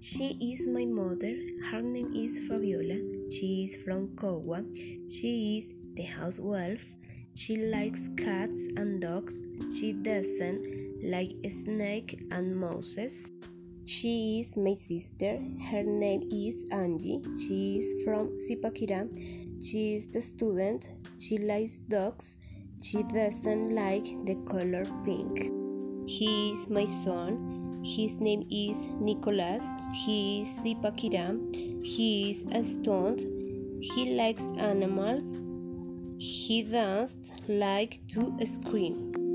is my mother. Her name is Fabiola. She is from Cogua. She is the housewife. She likes cats and dogs. She doesn't like snakes and mouses. She is my sister. Her name is Angie. She is from Zipaquirá. She is the student. She likes dogs. She doesn't like the color pink. He is my son. His name is Nicolas. He is Zipaquirá. He is a student. He likes animals. He doesn't like to scream.